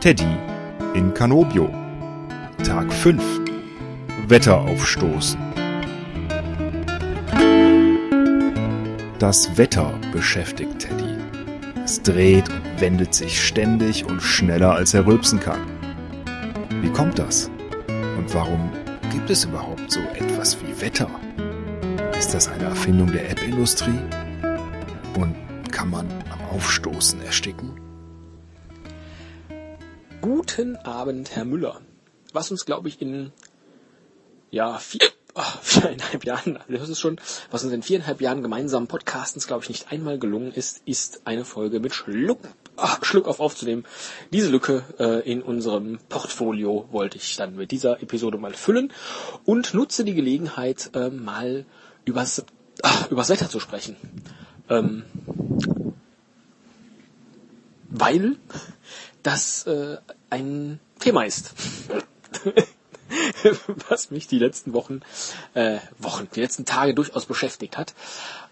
Teddy in Canobio. Tag 5. Wetter aufstoßen. Das Wetter beschäftigt Teddy. Es dreht und wendet sich ständig und schneller als er rülpsen kann. Wie kommt das? Und warum gibt es überhaupt so etwas wie Wetter? Ist das eine Erfindung der App-Industrie? Und kann man am Aufstoßen ersticken? Guten Abend, Herr Müller. Was uns, glaube ich, in ja, vier, oh, viereinhalb Jahren, das ist schon, was uns in viereinhalb Jahren gemeinsamen Podcastens, glaube ich, nicht einmal gelungen ist, ist eine Folge mit Schluck, ach, Schluck auf aufzunehmen. Diese Lücke äh, in unserem Portfolio wollte ich dann mit dieser Episode mal füllen und nutze die Gelegenheit, äh, mal übers, ach, übers Wetter zu sprechen. Ähm, weil das äh, ein Thema ist. was mich die letzten Wochen, äh, Wochen, die letzten Tage durchaus beschäftigt hat.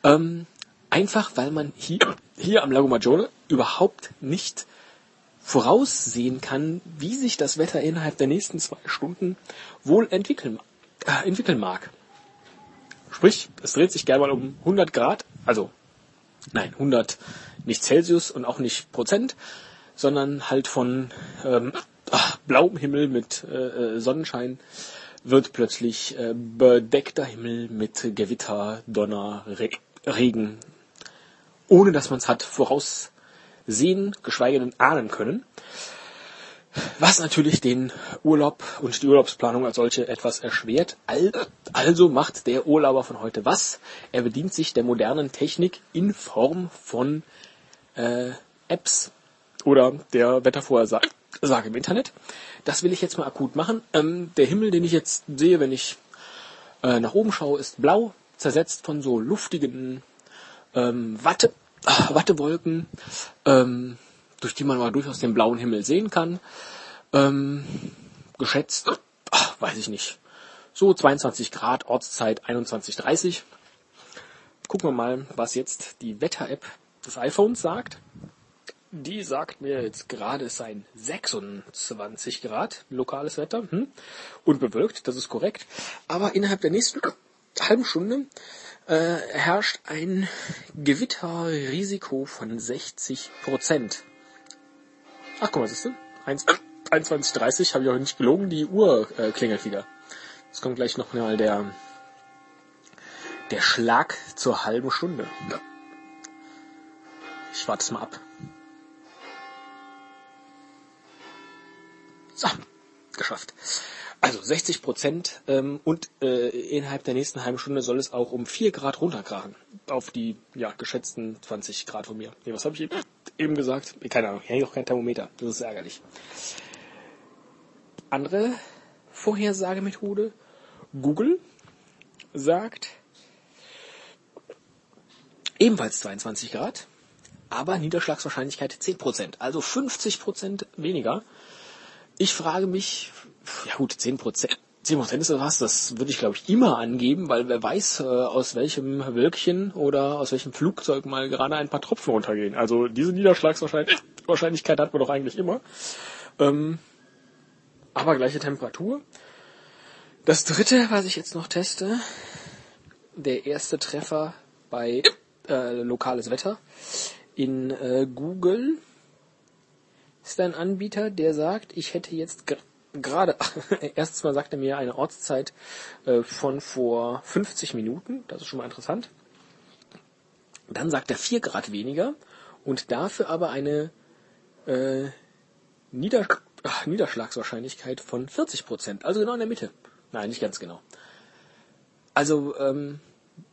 Ähm, einfach weil man hier, hier am Lago Maggiore überhaupt nicht voraussehen kann, wie sich das Wetter innerhalb der nächsten zwei Stunden wohl entwickeln, äh, entwickeln mag. Sprich, es dreht sich gerne mal um 100 Grad, also nein, 100 nicht Celsius und auch nicht Prozent, sondern halt von ähm, ach, blauem Himmel mit äh, äh, Sonnenschein wird plötzlich äh, bedeckter Himmel mit Gewitter, Donner, Re Regen, ohne dass man es hat voraussehen, geschweige denn ahnen können. Was natürlich den Urlaub und die Urlaubsplanung als solche etwas erschwert. Also macht der Urlauber von heute was? Er bedient sich der modernen Technik in Form von äh, Apps oder der Wettervorhersage im Internet. Das will ich jetzt mal akut machen. Ähm, der Himmel, den ich jetzt sehe, wenn ich äh, nach oben schaue, ist blau, zersetzt von so luftigen ähm, Watte, äh, Wattewolken, ähm, durch die man mal durchaus den blauen Himmel sehen kann. Ähm, geschätzt, ach, weiß ich nicht, so 22 Grad, Ortszeit 21.30. Gucken wir mal, was jetzt die Wetter-App des iPhones sagt. Die sagt mir jetzt gerade, es seien 26 Grad, lokales Wetter, hm, und bewölkt, das ist korrekt. Aber innerhalb der nächsten halben Stunde äh, herrscht ein Gewitterrisiko von 60 Prozent. Ach, guck mal, siehst du? 21.30 habe ich auch nicht gelogen, die Uhr äh, klingelt wieder. Jetzt kommt gleich noch mal der, der Schlag zur halben Stunde. Ich warte es mal ab. So, geschafft. Also 60 Prozent ähm, und äh, innerhalb der nächsten halben Stunde soll es auch um 4 Grad runterkrachen. Auf die ja, geschätzten 20 Grad von mir. Nee, was habe ich eben gesagt? Keine Ahnung, ich hänge auch kein Thermometer. Das ist ärgerlich. Andere Vorhersagemethode. Google sagt ebenfalls 22 Grad, aber Niederschlagswahrscheinlichkeit 10 Prozent. Also 50 Prozent weniger. Ich frage mich, ja gut, 10 Prozent. 10 Prozent ist was, das würde ich glaube ich immer angeben, weil wer weiß, äh, aus welchem Wölkchen oder aus welchem Flugzeug mal gerade ein paar Tropfen runtergehen. Also diese Niederschlagswahrscheinlichkeit hat man doch eigentlich immer. Ähm, aber gleiche Temperatur. Das dritte, was ich jetzt noch teste, der erste Treffer bei äh, lokales Wetter in äh, Google ist ein Anbieter, der sagt, ich hätte jetzt gerade, erstens mal sagt er mir eine Ortszeit äh, von vor 50 Minuten, das ist schon mal interessant. Dann sagt er 4 Grad weniger und dafür aber eine äh, Nieder ach, Niederschlagswahrscheinlichkeit von 40 Prozent, also genau in der Mitte. Nein, nicht ganz genau. Also ähm,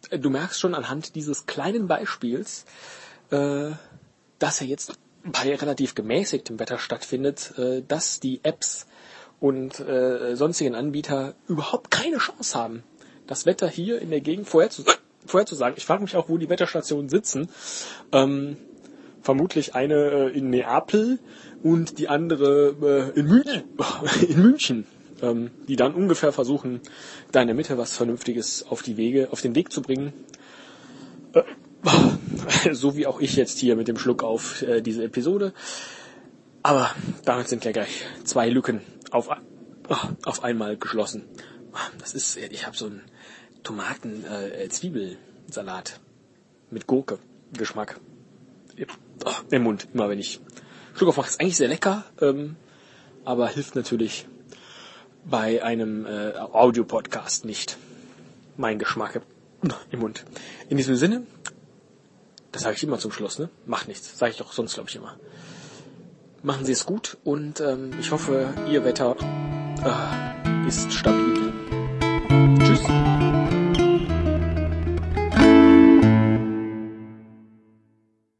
du merkst schon anhand dieses kleinen Beispiels, äh, dass er jetzt bei relativ gemäßigtem Wetter stattfindet, äh, dass die Apps und äh, sonstigen Anbieter überhaupt keine Chance haben, das Wetter hier in der Gegend vorherzusagen. Ich frage mich auch, wo die Wetterstationen sitzen. Ähm, vermutlich eine äh, in Neapel und die andere äh, in, München, in München, ähm, die dann ungefähr versuchen, da in der Mitte was Vernünftiges auf die Wege, auf den Weg zu bringen. So wie auch ich jetzt hier mit dem Schluck auf äh, diese Episode. Aber damit sind ja gleich zwei Lücken auf, auf einmal geschlossen. Das ist, ich habe so einen Tomaten-Zwiebelsalat äh, mit Gurke Geschmack oh, im Mund, immer wenn ich Schluck aufmache. Ist eigentlich sehr lecker, ähm, aber hilft natürlich bei einem äh, Audio-Podcast nicht. Mein Geschmack im Mund. In diesem Sinne, das sage ich immer zum Schluss, ne? Macht nichts. Sage ich doch sonst, glaube ich, immer. Machen Sie es gut und ähm, ich hoffe, Ihr Wetter äh, ist stabil.